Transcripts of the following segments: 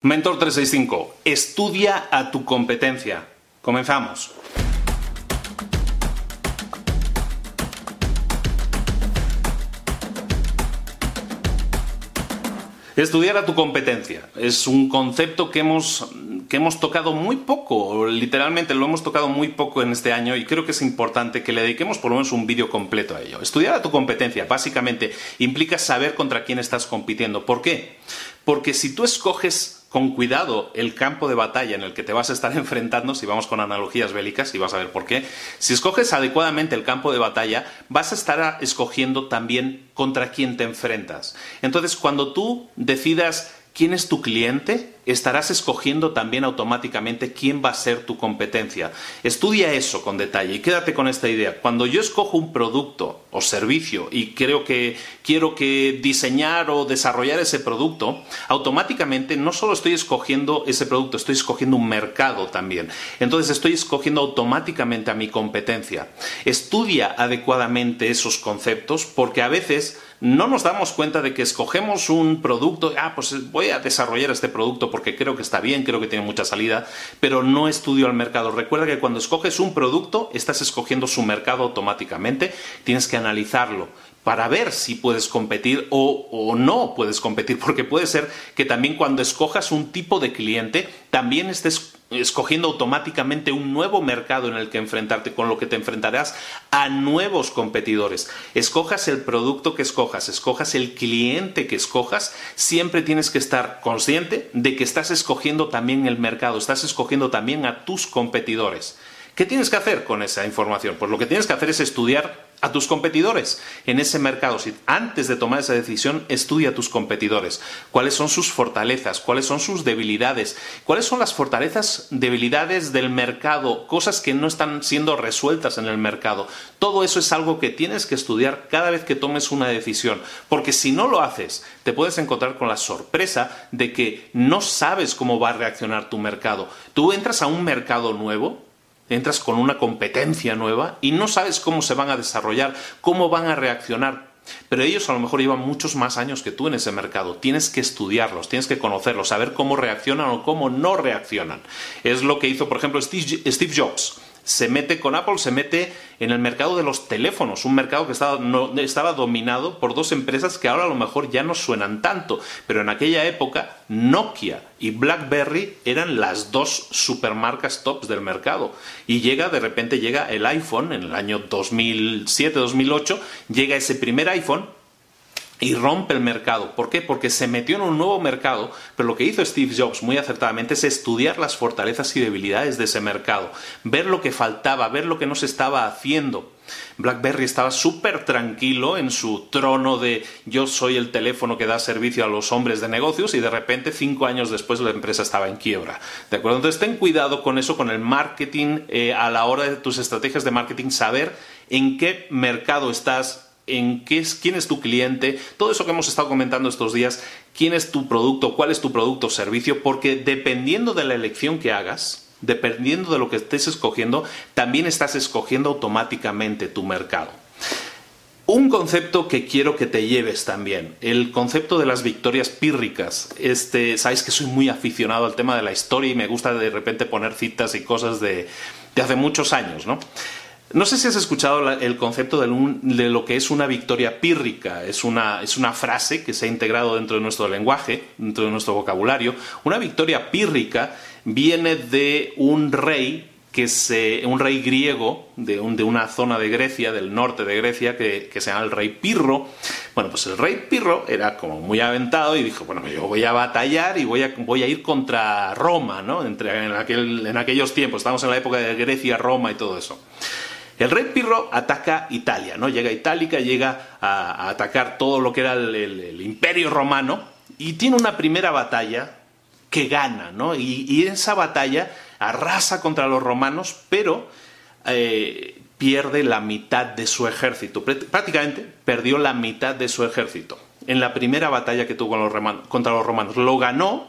Mentor 365, estudia a tu competencia. Comenzamos. Estudiar a tu competencia es un concepto que hemos, que hemos tocado muy poco, literalmente lo hemos tocado muy poco en este año y creo que es importante que le dediquemos por lo menos un vídeo completo a ello. Estudiar a tu competencia básicamente implica saber contra quién estás compitiendo. ¿Por qué? Porque si tú escoges con cuidado el campo de batalla en el que te vas a estar enfrentando, si vamos con analogías bélicas, y vas a ver por qué, si escoges adecuadamente el campo de batalla, vas a estar escogiendo también contra quién te enfrentas. Entonces, cuando tú decidas quién es tu cliente, estarás escogiendo también automáticamente quién va a ser tu competencia. Estudia eso con detalle y quédate con esta idea. Cuando yo escojo un producto o servicio y creo que quiero que diseñar o desarrollar ese producto, automáticamente no solo estoy escogiendo ese producto, estoy escogiendo un mercado también. Entonces estoy escogiendo automáticamente a mi competencia. Estudia adecuadamente esos conceptos porque a veces no nos damos cuenta de que escogemos un producto, ah, pues voy a desarrollar este producto porque creo que está bien, creo que tiene mucha salida, pero no estudio al mercado. Recuerda que cuando escoges un producto, estás escogiendo su mercado automáticamente, tienes que analizarlo para ver si puedes competir o, o, no puedes competir, porque puede ser que también cuando escojas un tipo de cliente, también estés escogiendo automáticamente un nuevo mercado en el que enfrentarte, con lo que te enfrentarás a nuevos competidores. Escojas el producto que escojas, escojas el cliente que escojas, siempre tienes que estar consciente de que estás escogiendo también el mercado, estás escogiendo también a tus competidores. ¿Qué tienes que hacer con esa información? Pues lo que tienes que hacer es estudiar a tus competidores en ese mercado. Si antes de tomar esa decisión, estudia a tus competidores. ¿Cuáles son sus fortalezas? ¿Cuáles son sus debilidades? ¿Cuáles son las fortalezas, debilidades del mercado? Cosas que no están siendo resueltas en el mercado. Todo eso es algo que tienes que estudiar cada vez que tomes una decisión. Porque si no lo haces, te puedes encontrar con la sorpresa de que no sabes cómo va a reaccionar tu mercado. Tú entras a un mercado nuevo, entras con una competencia nueva y no sabes cómo se van a desarrollar, cómo van a reaccionar. Pero ellos a lo mejor llevan muchos más años que tú en ese mercado. Tienes que estudiarlos, tienes que conocerlos, saber cómo reaccionan o cómo no reaccionan. Es lo que hizo, por ejemplo, Steve Jobs se mete con Apple, se mete en el mercado de los teléfonos, un mercado que estaba, estaba, dominado por dos empresas que ahora a lo mejor ya no suenan tanto, pero en aquella época Nokia y BlackBerry eran las dos supermarcas tops del mercado. Y llega, de repente llega el iPhone en el año 2007-2008, llega ese primer iPhone y rompe el mercado. ¿Por qué? Porque se metió en un nuevo mercado, pero lo que hizo Steve Jobs muy acertadamente es estudiar las fortalezas y debilidades de ese mercado, ver lo que faltaba, ver lo que no se estaba haciendo. BlackBerry estaba súper tranquilo en su trono de yo soy el teléfono que da servicio a los hombres de negocios y de repente cinco años después la empresa estaba en quiebra. ¿De acuerdo? Entonces ten cuidado con eso, con el marketing, eh, a la hora de tus estrategias de marketing, saber en qué mercado estás en qué es, quién es tu cliente, todo eso que hemos estado comentando estos días, quién es tu producto, cuál es tu producto o servicio, porque dependiendo de la elección que hagas, dependiendo de lo que estés escogiendo, también estás escogiendo automáticamente tu mercado. Un concepto que quiero que te lleves también, el concepto de las victorias pírricas. Este, sabéis que soy muy aficionado al tema de la historia y me gusta de repente poner citas y cosas de, de hace muchos años, ¿no? No sé si has escuchado el concepto de, lo que es una victoria pírrica. Es una, es una frase que se ha integrado dentro de nuestro lenguaje, dentro de nuestro vocabulario. Una victoria pírrica viene de un rey que se, un rey griego de, de, una zona de Grecia, del norte de Grecia, que, se llama el rey Pirro. Bueno, pues el rey Pirro era como muy aventado y dijo, bueno, yo voy a batallar y voy a, voy a ir contra Roma, ¿no? Entre, en, aquel, en aquellos tiempos, estamos en la época de Grecia, Roma y todo eso. El rey Pirro ataca Italia, ¿no? Llega a Itálica, llega a, atacar todo lo que era el, imperio romano y tiene una primera batalla que gana, ¿no? Y, en esa batalla arrasa contra los romanos, pero eh, pierde la mitad de su ejército. Prácticamente perdió la mitad de su ejército en la primera batalla que tuvo contra los romanos. Lo ganó,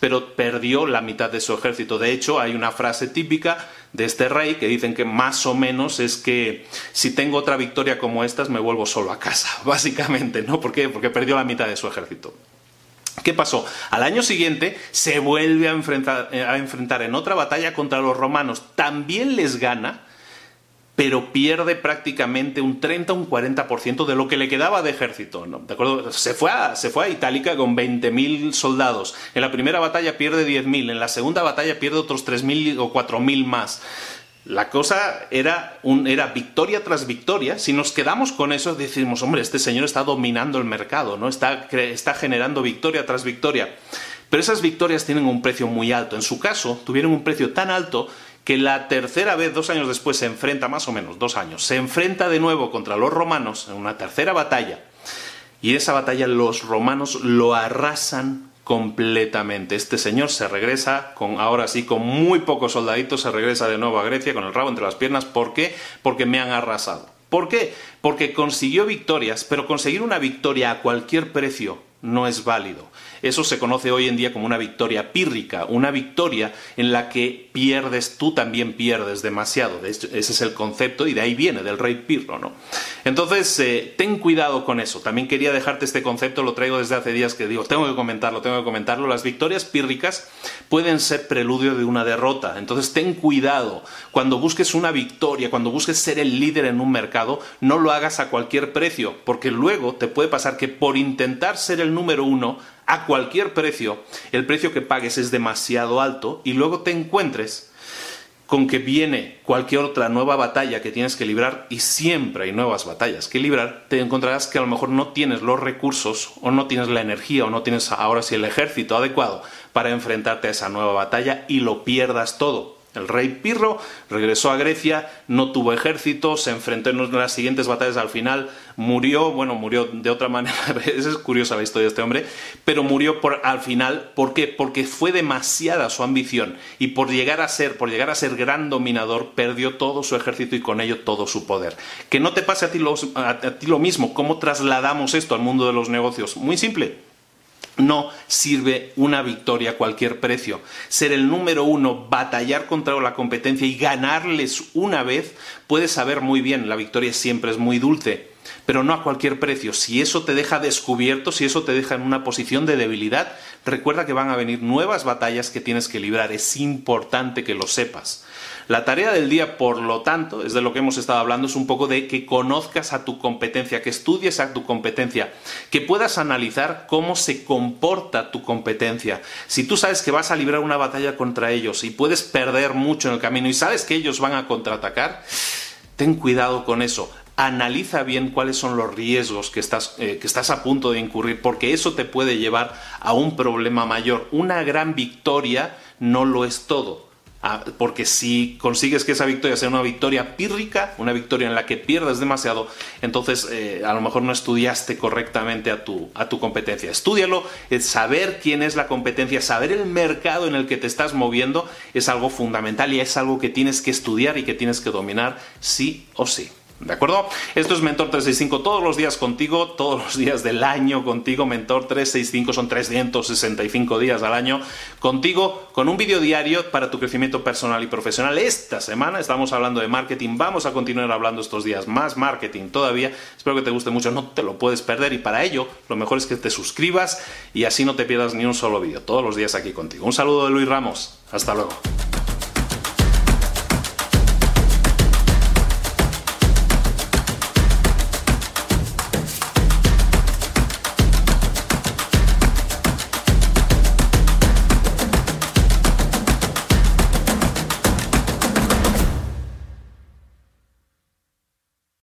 pero perdió la mitad de su ejército. De hecho, hay una frase típica de este rey que dicen que más o menos es que si tengo otra victoria como estas me vuelvo solo a casa, básicamente, ¿no? ¿Por qué? Porque perdió la mitad de su ejército. ¿Qué pasó? Al año siguiente se vuelve a enfrentar, eh, a enfrentar en otra batalla contra los romanos. También les gana, pero pierde prácticamente un 30 o un 40% de lo que le quedaba de ejército. ¿no? ¿De acuerdo? Se fue a, se fue a Itálica con 20.000 soldados. En la primera batalla pierde 10.000, en la segunda batalla pierde otros 3.000 o 4.000 más. La cosa era, un, era victoria tras victoria. Si nos quedamos con eso, decimos, hombre, este señor está dominando el mercado, ¿no? está, está generando victoria tras victoria. Pero esas victorias tienen un precio muy alto. En su caso, tuvieron un precio tan alto que la tercera vez, dos años después, se enfrenta, más o menos, dos años, se enfrenta de nuevo contra los romanos en una tercera batalla. Y esa batalla los romanos lo arrasan completamente. Este señor se regresa con, ahora sí, con muy pocos soldaditos, se regresa de nuevo a Grecia con el rabo entre las piernas. ¿Por qué? Porque me han arrasado. ¿Por qué? Porque consiguió victorias, pero conseguir una victoria a cualquier precio no es válido. Eso se conoce hoy en día como una victoria pírrica, una victoria en la que pierdes, tú también pierdes demasiado. ese es el concepto y de ahí viene, del rey Pirro, ¿no? Entonces, eh, ten cuidado con eso. También quería dejarte este concepto, lo traigo desde hace días que digo, tengo que comentarlo, tengo que comentarlo. Las victorias pírricas pueden ser preludio de una derrota. Entonces, ten cuidado. Cuando busques una victoria, cuando busques ser el líder en un mercado, no lo hagas a cualquier precio, porque luego te puede pasar que por intentar ser el número uno, a cualquier precio, el precio que pagues es demasiado alto y luego te encuentres con que viene cualquier otra nueva batalla que tienes que librar y siempre hay nuevas batallas que librar, te encontrarás que a lo mejor no tienes los recursos o no tienes la energía o no tienes ahora sí el ejército adecuado para enfrentarte a esa nueva batalla y lo pierdas todo. El rey Pirro regresó a Grecia, no tuvo ejército, se enfrentó en las siguientes batallas al final, murió, bueno, murió de otra manera, es curiosa la historia de este hombre, pero murió por, al final, ¿por qué? Porque fue demasiada su ambición y por llegar a ser, por llegar a ser gran dominador, perdió todo su ejército y con ello todo su poder. Que no te pase a ti a ti lo mismo, ¿cómo trasladamos esto al mundo de los negocios? Muy simple no sirve una victoria a cualquier precio. Ser el número uno, batallar contra la competencia y ganarles una vez, puedes saber muy bien, la victoria siempre es muy dulce, pero no a cualquier precio. Si eso te deja descubierto, si eso te deja en una posición de debilidad, recuerda que van a venir nuevas batallas que tienes que librar. Es importante que lo sepas. La tarea del día, por lo tanto, es de lo que hemos estado hablando, es un poco de que conozcas a tu competencia, que estudies a tu competencia, que puedas analizar cómo se comporta tu competencia. Si tú sabes que vas a librar una batalla contra ellos y puedes perder mucho en el camino y sabes que ellos van a contraatacar, ten cuidado con eso analiza bien cuáles son los riesgos que estás, eh, que estás, a punto de incurrir, porque eso te puede llevar a un problema mayor. Una gran victoria no lo es todo. Ah, porque si consigues que esa victoria sea una victoria pírrica, una victoria en la que pierdas demasiado, entonces eh, a lo mejor no estudiaste correctamente a tu, a tu competencia. Estúdialo, saber quién es la competencia, saber el mercado en el que te estás moviendo es algo fundamental y es algo que tienes que estudiar y que tienes que dominar sí o sí. ¿De acuerdo? Esto es Mentor 365 todos los días contigo, todos los días del año contigo. Mentor 365 son 365 días al año contigo con un vídeo diario para tu crecimiento personal y profesional. Esta semana estamos hablando de marketing. Vamos a continuar hablando estos días más marketing todavía. Espero que te guste mucho, no te lo puedes perder y para ello lo mejor es que te suscribas y así no te pierdas ni un solo vídeo. Todos los días aquí contigo. Un saludo de Luis Ramos. Hasta luego.